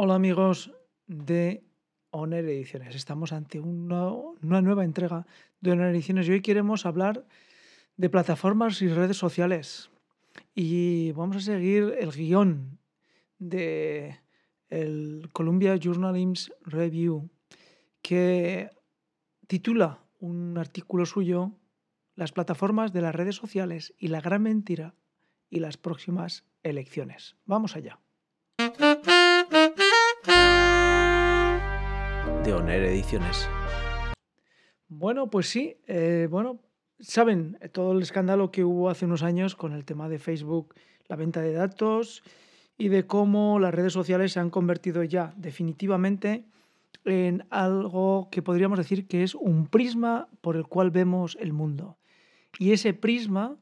Hola amigos de Honor Ediciones. Estamos ante una, nueva entrega de Honor Ediciones y hoy queremos hablar de plataformas y redes sociales. Y vamos a seguir el guion de el Columbia Journalism Review que titula un artículo suyo Las plataformas de las redes sociales y la gran mentira y las próximas elecciones. Vamos allá. Ediciones. Bueno, pues sí, eh, bueno, saben todo el escándalo que hubo hace unos años con el tema de Facebook, la venta de datos y de cómo las redes sociales se han convertido ya definitivamente en algo que podríamos decir que es un prisma por el cual vemos el mundo. Y ese prisma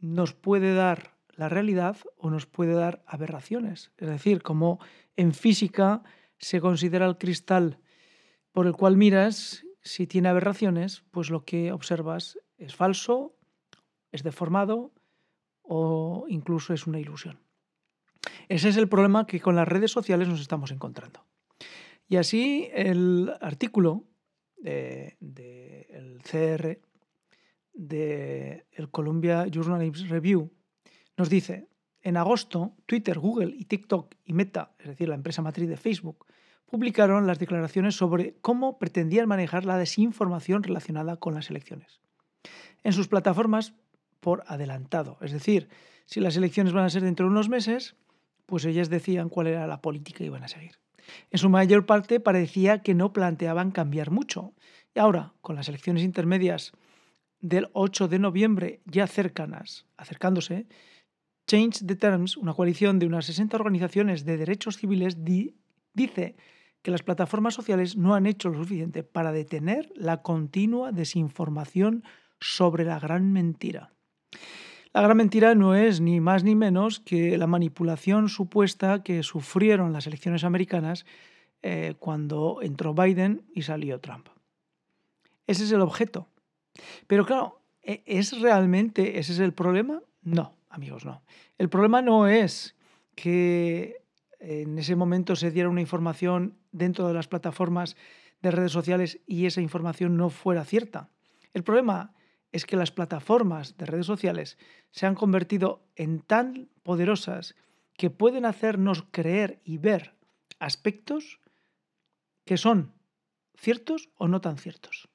nos puede dar la realidad o nos puede dar aberraciones. Es decir, como en física se considera el cristal por el cual miras, si tiene aberraciones, pues lo que observas es falso, es deformado o incluso es una ilusión. Ese es el problema que con las redes sociales nos estamos encontrando. Y así el artículo del de, CR, del el Columbia Journalism Review, nos dice, en agosto, Twitter, Google y TikTok y Meta, es decir, la empresa matriz de Facebook, publicaron las declaraciones sobre cómo pretendían manejar la desinformación relacionada con las elecciones. En sus plataformas, por adelantado, es decir, si las elecciones van a ser dentro de unos meses, pues ellas decían cuál era la política que iban a seguir. En su mayor parte parecía que no planteaban cambiar mucho. Y ahora, con las elecciones intermedias del 8 de noviembre ya cercanas, acercándose, Change the Terms, una coalición de unas 60 organizaciones de derechos civiles, dice que las plataformas sociales no han hecho lo suficiente para detener la continua desinformación sobre la gran mentira. La gran mentira no es ni más ni menos que la manipulación supuesta que sufrieron las elecciones americanas eh, cuando entró Biden y salió Trump. Ese es el objeto. Pero claro, ¿e-, ¿es realmente ese es el problema? No, amigos, no. El problema no es que en ese momento se diera una información dentro de las plataformas de redes sociales y esa información no fuera cierta. El problema es que las plataformas de redes sociales se han convertido en tan poderosas que pueden hacernos creer y ver aspectos que son ciertos o no tan ciertos.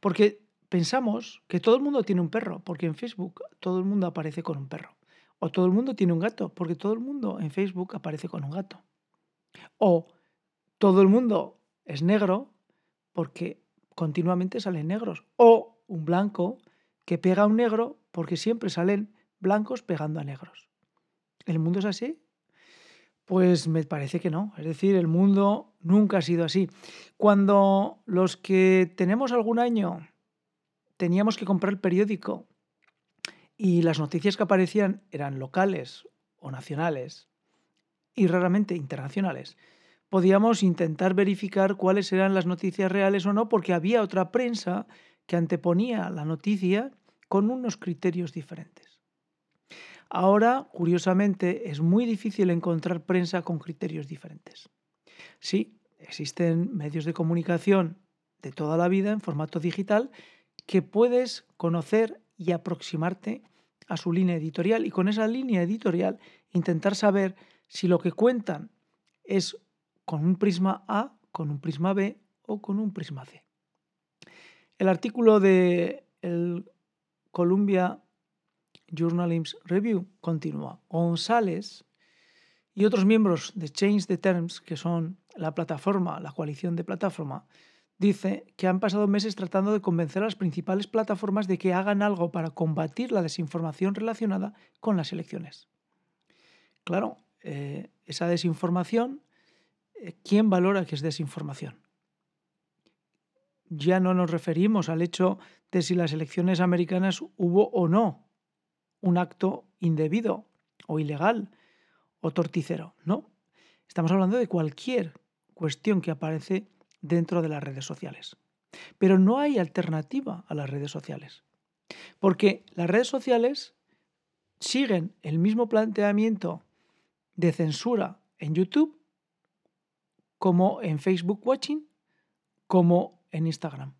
Porque pensamos que todo el mundo tiene un perro, porque en Facebook todo el mundo aparece con un perro. O todo el mundo tiene un gato, porque todo el mundo en Facebook aparece con un gato. O todo el mundo es negro, porque continuamente salen negros. O un blanco que pega a un negro porque siempre salen blancos pegando a negros. ¿El mundo es así? Pues me parece que no. Es decir, el mundo nunca ha sido así. Cuando los que tenemos algún año teníamos que comprar el periódico y las noticias que aparecían eran locales o nacionales y raramente internacionales, podíamos intentar verificar cuáles eran las noticias reales o no porque había otra prensa que anteponía la noticia con unos criterios diferentes. Ahora, curiosamente, es muy difícil encontrar prensa con criterios diferentes. Sí, existen medios de comunicación de toda la vida en formato digital que puedes conocer y aproximarte a su línea editorial y con esa línea editorial intentar saber si lo que cuentan es con un prisma A, con un prisma B o con un prisma C. El artículo de el Columbia Journalism Review continúa. González y otros miembros de Change the Terms, que son la plataforma, la coalición de plataforma, dice que han pasado meses tratando de convencer a las principales plataformas de que hagan algo para combatir la desinformación relacionada con las elecciones. Claro, eh, esa desinformación, eh, ¿quién valora que es desinformación? ya no nos referimos al hecho de si las elecciones americanas hubo o no un acto indebido o ilegal o torticero. No, estamos hablando de cualquier cuestión que aparece dentro de las redes sociales. Pero no hay alternativa a las redes sociales. Porque las redes sociales siguen el mismo planteamiento de censura en YouTube como en Facebook Watching, como en Instagram.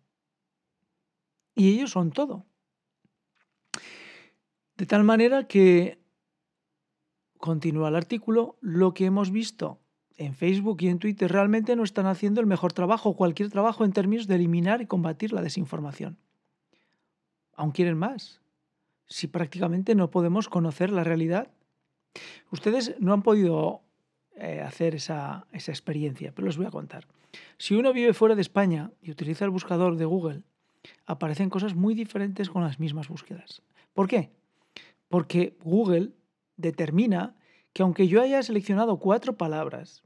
Y ellos son todo. De tal manera que, continúa el artículo, lo que hemos visto en Facebook y en Twitter realmente no están haciendo el mejor trabajo, cualquier trabajo en términos de eliminar y combatir la desinformación. Aún quieren más, si prácticamente no podemos conocer la realidad. Ustedes no han podido eh, hacer esa, esa experiencia, pero les voy a contar. Si uno vive fuera de España y utiliza el buscador de Google, aparecen cosas muy diferentes con las mismas búsquedas. ¿Por qué? Porque Google determina que aunque yo haya seleccionado cuatro palabras,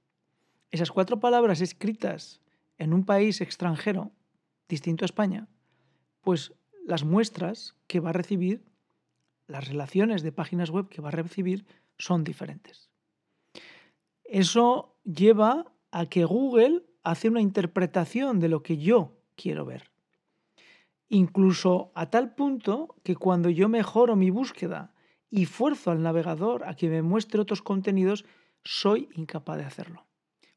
esas cuatro palabras escritas en un país extranjero distinto a España, pues las muestras que va a recibir, las relaciones de páginas web que va a recibir son diferentes. Eso lleva a que Google hace una interpretación de lo que yo quiero ver. Incluso a tal punto que cuando yo mejoro mi búsqueda y fuerzo al navegador a que me muestre otros contenidos, soy incapaz de hacerlo.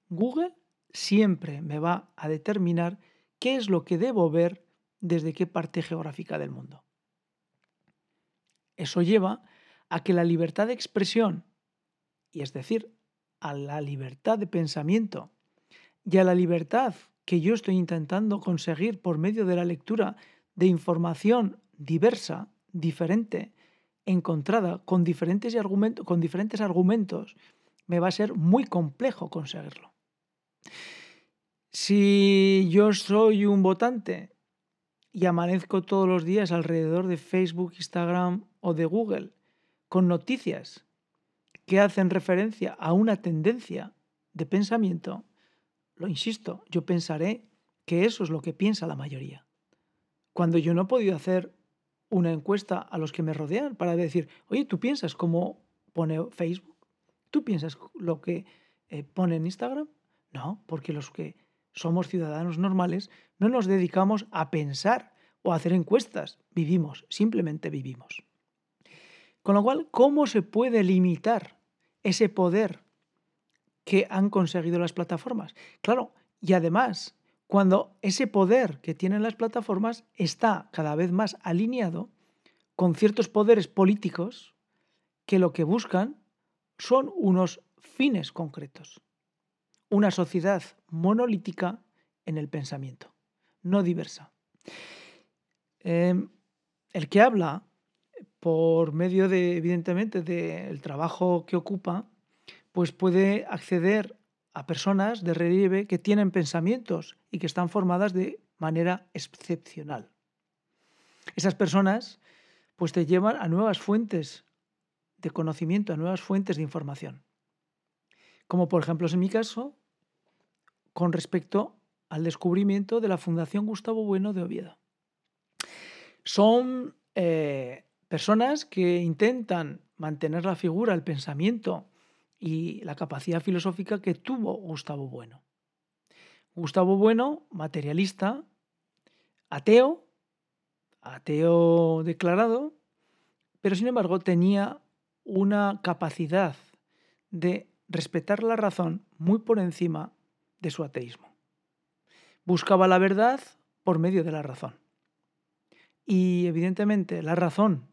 Google siempre me va a determinar qué es lo que debo ver desde qué parte geográfica del mundo. Eso lleva a que la libertad de expresión, y es decir, a la libertad de pensamiento y a la libertad que yo estoy intentando conseguir por medio de la lectura de información diversa, diferente, encontrada con diferentes, con diferentes argumentos, me va a ser muy complejo conseguirlo. Si yo soy un votante y amanezco todos los días alrededor de Facebook, Instagram o de Google con noticias que hacen referencia a una tendencia de pensamiento, lo insisto, yo pensaré que eso es lo que piensa la mayoría. Cuando yo no he podido hacer una encuesta a los que me rodean para decir, oye, ¿tú piensas cómo pone Facebook? ¿Tú piensas lo que eh, pone en Instagram? No, porque los que somos ciudadanos normales no nos dedicamos a pensar o a hacer encuestas, vivimos, simplemente vivimos. Con lo cual, ¿cómo se puede limitar ese poder que han conseguido las plataformas? Claro, y además, cuando ese poder que tienen las plataformas está cada vez más alineado con ciertos poderes políticos que lo que buscan son unos fines concretos. Una sociedad monolítica en el pensamiento, no diversa. Em, el que habla por medio de, evidentemente, del trabajo que ocupa, pues puede acceder a personas de relieve que tienen pensamientos y que están formadas de manera excepcional. Esas personas pues te llevan a nuevas fuentes de conocimiento, a nuevas fuentes de información. Como por ejemplo es en mi caso, con respecto al descubrimiento de la Fundación Gustavo Bueno de Oviedo. Son eh, personas que intentan mantener la figura, el pensamiento y la capacidad filosófica que tuvo Gustavo Bueno. Gustavo Bueno, materialista, ateo, ateo declarado, pero sin embargo tenía una capacidad de respetar la razón muy por encima de su ateísmo. Buscaba la verdad por medio de la razón. Y evidentemente la razón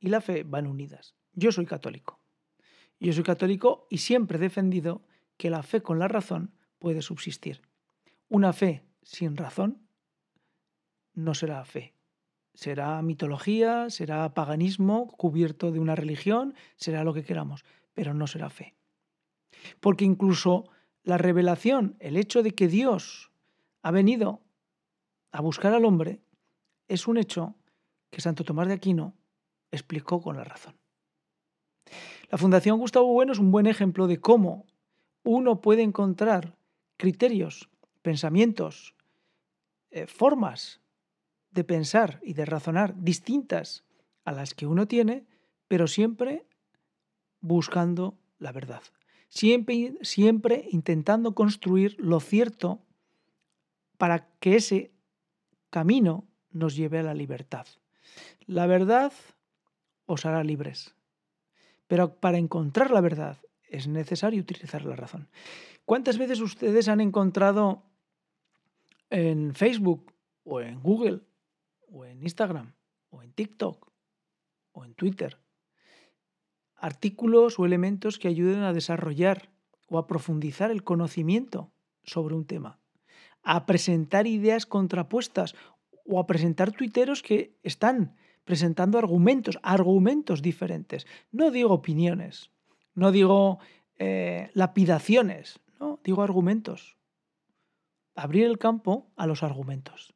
y la fe van unidas. Yo soy católico. Yo soy católico y siempre he defendido que la fe con la razón puede subsistir. Una fe sin razón no será fe. Será mitología, será paganismo cubierto de una religión, será lo que queramos, pero no será fe. Porque incluso la revelación, el hecho de que Dios ha venido a buscar al hombre, es un hecho que Santo Tomás de Aquino explicó con la razón. La Fundación Gustavo Bueno es un buen ejemplo de cómo uno puede encontrar criterios, pensamientos, eh, formas de pensar y de razonar distintas a las que uno tiene, pero siempre buscando la verdad. Siempre, siempre intentando construir lo cierto para que ese camino nos lleve a la libertad. La verdad os hará libres. Pero para encontrar la verdad es necesario utilizar la razón. ¿Cuántas veces ustedes han encontrado en Facebook o en Google o en Instagram o en TikTok o en Twitter artículos o elementos que ayuden a desarrollar o a profundizar el conocimiento sobre un tema, a presentar ideas contrapuestas o a presentar tuiteros que están presentando argumentos, argumentos diferentes. No digo opiniones, no digo eh, lapidaciones, no, digo argumentos. Abrir el campo a los argumentos.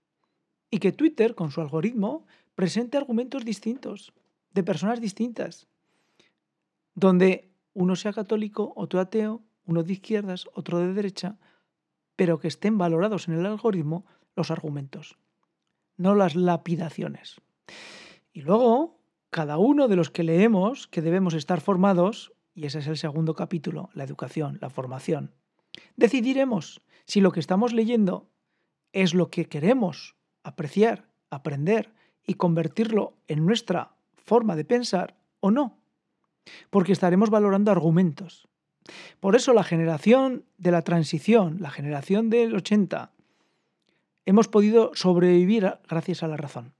Y que Twitter, con su algoritmo, presente argumentos distintos, de personas distintas, donde uno sea católico, otro ateo, uno de izquierdas, otro de derecha, pero que estén valorados en el algoritmo los argumentos, no las lapidaciones. Y luego, cada uno de los que leemos, que debemos estar formados, y ese es el segundo capítulo, la educación, la formación, decidiremos si lo que estamos leyendo es lo que queremos apreciar, aprender y convertirlo en nuestra forma de pensar o no porque estaremos valorando argumentos. Por eso la generación de la transición, la generación del 80, hemos podido sobrevivir gracias a la razón.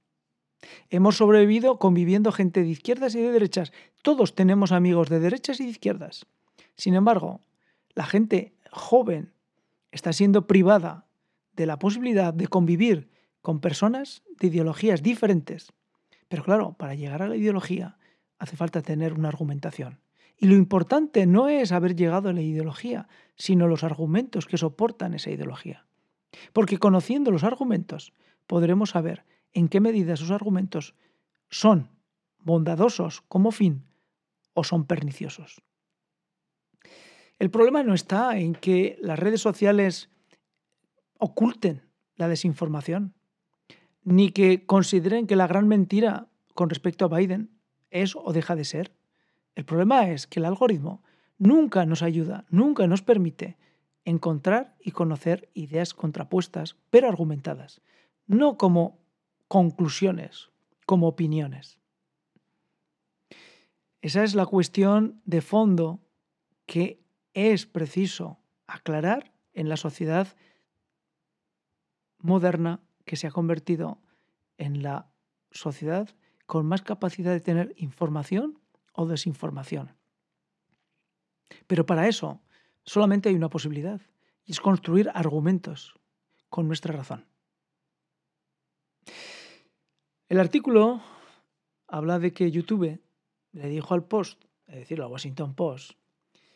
Hemos sobrevivido conviviendo gente de izquierdas y de derechas. Todos tenemos amigos de derechas y de izquierdas. Sin embargo, la gente joven está siendo privada de la posibilidad de convivir con personas de ideologías diferentes. Pero claro, para llegar a la ideología hace falta tener una argumentación. Y lo importante no es haber llegado a la ideología, sino los argumentos que soportan esa ideología. Porque conociendo los argumentos podremos saber en qué medida esos argumentos son bondadosos como fin o son perniciosos. El problema no está en que las redes sociales oculten la desinformación, ni que consideren que la gran mentira con respecto a Biden es o deja de ser. El problema es que el algoritmo nunca nos ayuda, nunca nos permite encontrar y conocer ideas contrapuestas, pero argumentadas, no como conclusiones, como opiniones. Esa es la cuestión de fondo que es preciso aclarar en la sociedad moderna que se ha convertido en la sociedad con más capacidad de tener información o desinformación. Pero para eso solamente hay una posibilidad, y es construir argumentos con nuestra razón. El artículo habla de que YouTube le dijo al Post, es decir, al Washington Post,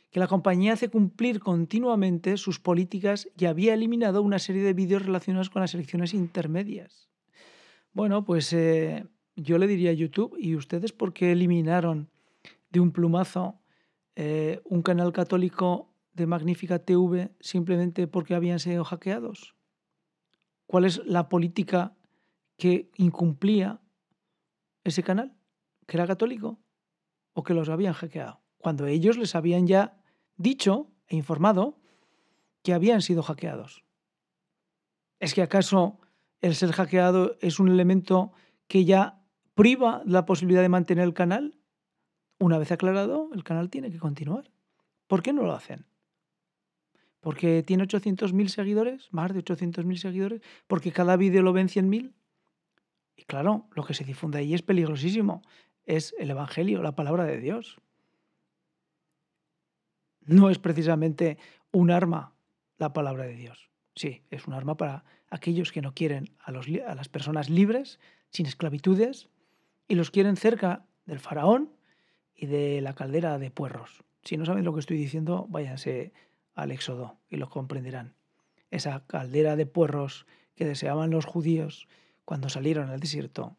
que la compañía hace cumplir continuamente sus políticas y había eliminado una serie de vídeos relacionados con las elecciones intermedias. Bueno, pues eh, yo le diría a YouTube, ¿y ustedes por qué eliminaron de un plumazo eh, un canal católico de Magnífica TV simplemente porque habían sido hackeados? ¿Cuál es la política que incumplía ese canal? ¿Que era católico o que los habían hackeado? Cuando ellos les habían ya dicho e informado que habían sido hackeados. ¿Es que acaso el ser hackeado es un elemento que ya priva la posibilidad de mantener el canal, una vez aclarado, el canal tiene que continuar. ¿Por qué no lo hacen? ¿Porque tiene 800.000 seguidores? ¿Más de 800.000 seguidores? ¿Porque cada vídeo lo ven 100.000? Y claro, lo que se difunde ahí es peligrosísimo. Es el Evangelio, la palabra de Dios. No es precisamente un arma la palabra de Dios. Sí, es un arma para aquellos que no quieren a, a las personas libres, sin esclavitudes, y los quieren cerca del faraón y de la caldera de puerros. Si no saben lo que estoy diciendo, váyanse al Éxodo y lo comprenderán. Esa caldera de puerros que deseaban los judíos cuando salieron al desierto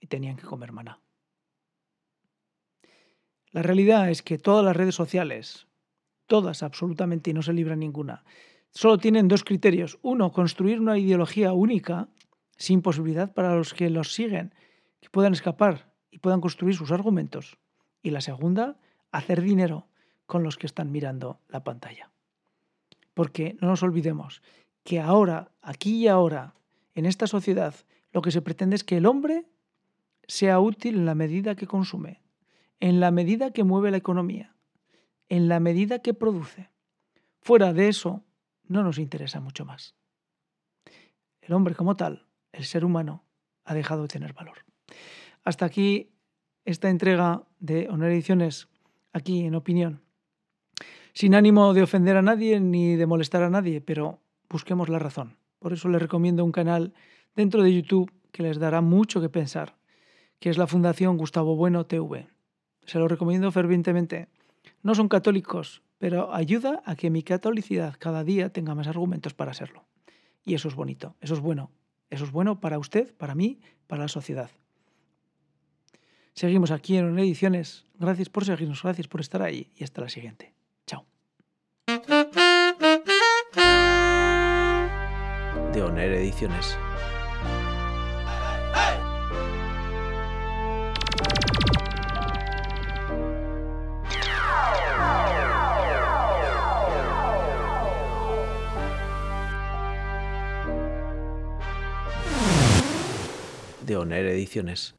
y tenían que comer maná. La realidad es que todas las redes sociales, todas absolutamente y no se libra ninguna, solo tienen dos criterios. Uno, construir una ideología única sin posibilidad para los que los siguen que puedan escapar y puedan construir sus argumentos. Y la segunda, hacer dinero con los que están mirando la pantalla. Porque no nos olvidemos que ahora, aquí y ahora, en esta sociedad, lo que se pretende es que el hombre sea útil en la medida que consume, en la medida que mueve la economía, en la medida que produce. fuera de eso, no nos interesa mucho más. El hombre como tal, el ser humano, ha dejado de tener valor. Hasta aquí esta entrega de Honor Ediciones, aquí en opinión. Sin ánimo de ofender a nadie ni de molestar a nadie, pero busquemos la razón. Por eso les recomiendo un canal dentro de YouTube que les dará mucho que pensar, que es la Fundación Gustavo Bueno TV. Se lo recomiendo fervientemente. No son católicos, pero ayuda a que mi catolicidad cada día tenga más argumentos para serlo. Y eso es bonito, eso es bueno. Eso es bueno para usted, para mí, para la sociedad. Seguimos aquí en Ediciones. Gracias por seguirnos, gracias por estar ahí y hasta la siguiente. Chao. De Oner Ediciones. De Oner Ediciones.